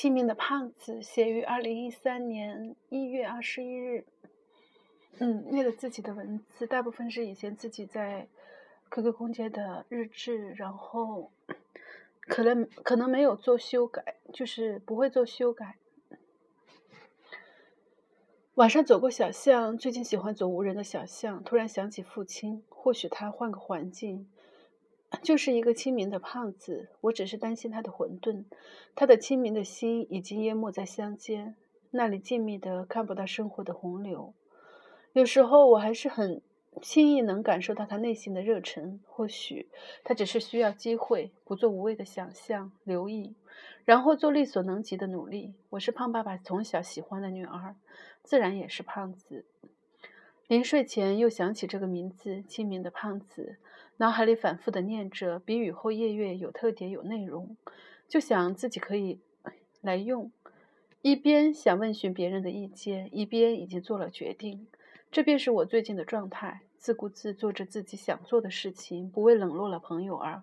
清明的胖子写于二零一三年一月二十一日。嗯，为了自己的文字大部分是以前自己在 QQ 空间的日志，然后可能可能没有做修改，就是不会做修改。晚上走过小巷，最近喜欢走无人的小巷，突然想起父亲，或许他换个环境。就是一个清明的胖子，我只是担心他的混沌，他的清明的心已经淹没在乡间，那里静谧的看不到生活的洪流。有时候我还是很轻易能感受到他内心的热忱，或许他只是需要机会，不做无谓的想象、留意，然后做力所能及的努力。我是胖爸爸从小喜欢的女儿，自然也是胖子。临睡前又想起这个名字“清明的胖子”，脑海里反复的念着，比雨后夜月有特点、有内容，就想自己可以来用。一边想问询别人的意见，一边已经做了决定。这便是我最近的状态：自顾自做着自己想做的事情，不为冷落了朋友而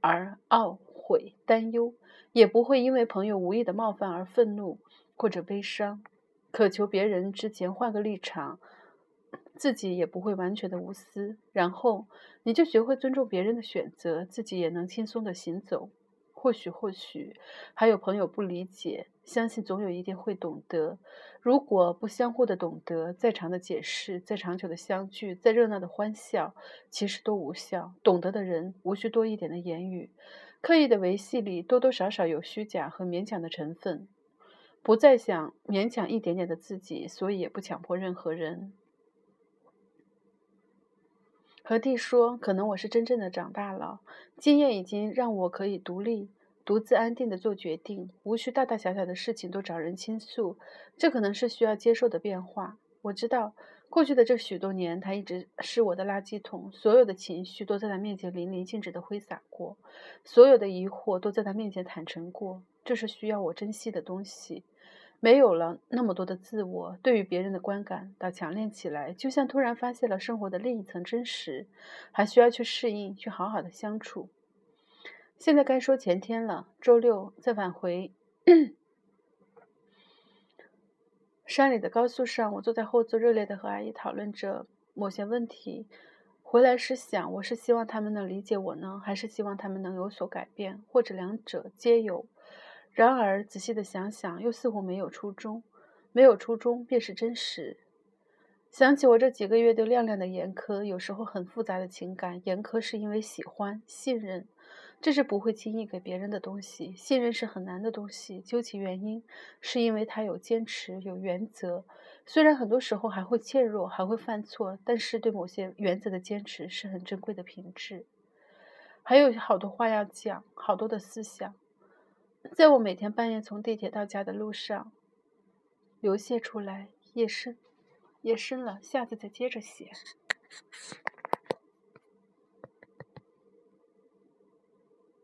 而懊悔担忧，也不会因为朋友无意的冒犯而愤怒或者悲伤，渴求别人之前换个立场。自己也不会完全的无私，然后你就学会尊重别人的选择，自己也能轻松的行走。或许，或许还有朋友不理解，相信总有一天会懂得。如果不相互的懂得，再长的解释，再长久的相聚，再热闹的欢笑，其实都无效。懂得的人无需多一点的言语，刻意的维系里多多少少有虚假和勉强的成分。不再想勉强一点点的自己，所以也不强迫任何人。和弟说：“可能我是真正的长大了，经验已经让我可以独立、独自安定的做决定，无需大大小小的事情都找人倾诉。这可能是需要接受的变化。我知道，过去的这许多年，他一直是我的垃圾桶，所有的情绪都在他面前淋漓尽致的挥洒过，所有的疑惑都在他面前坦诚过。这是需要我珍惜的东西。”没有了那么多的自我，对于别人的观感倒强烈起来，就像突然发现了生活的另一层真实，还需要去适应，去好好的相处。现在该说前天了，周六在返回山里的高速上，我坐在后座，热烈的和阿姨讨论着某些问题。回来时想，我是希望他们能理解我呢，还是希望他们能有所改变，或者两者皆有？然而，仔细的想想，又似乎没有初衷。没有初衷，便是真实。想起我这几个月对亮亮的严苛，有时候很复杂的情感。严苛是因为喜欢、信任，这是不会轻易给别人的东西。信任是很难的东西。究其原因，是因为他有坚持、有原则。虽然很多时候还会怯弱，还会犯错，但是对某些原则的坚持是很珍贵的品质。还有好多话要讲，好多的思想。在我每天半夜从地铁到家的路上，流泻出来，夜深，夜深了，下次再接着写。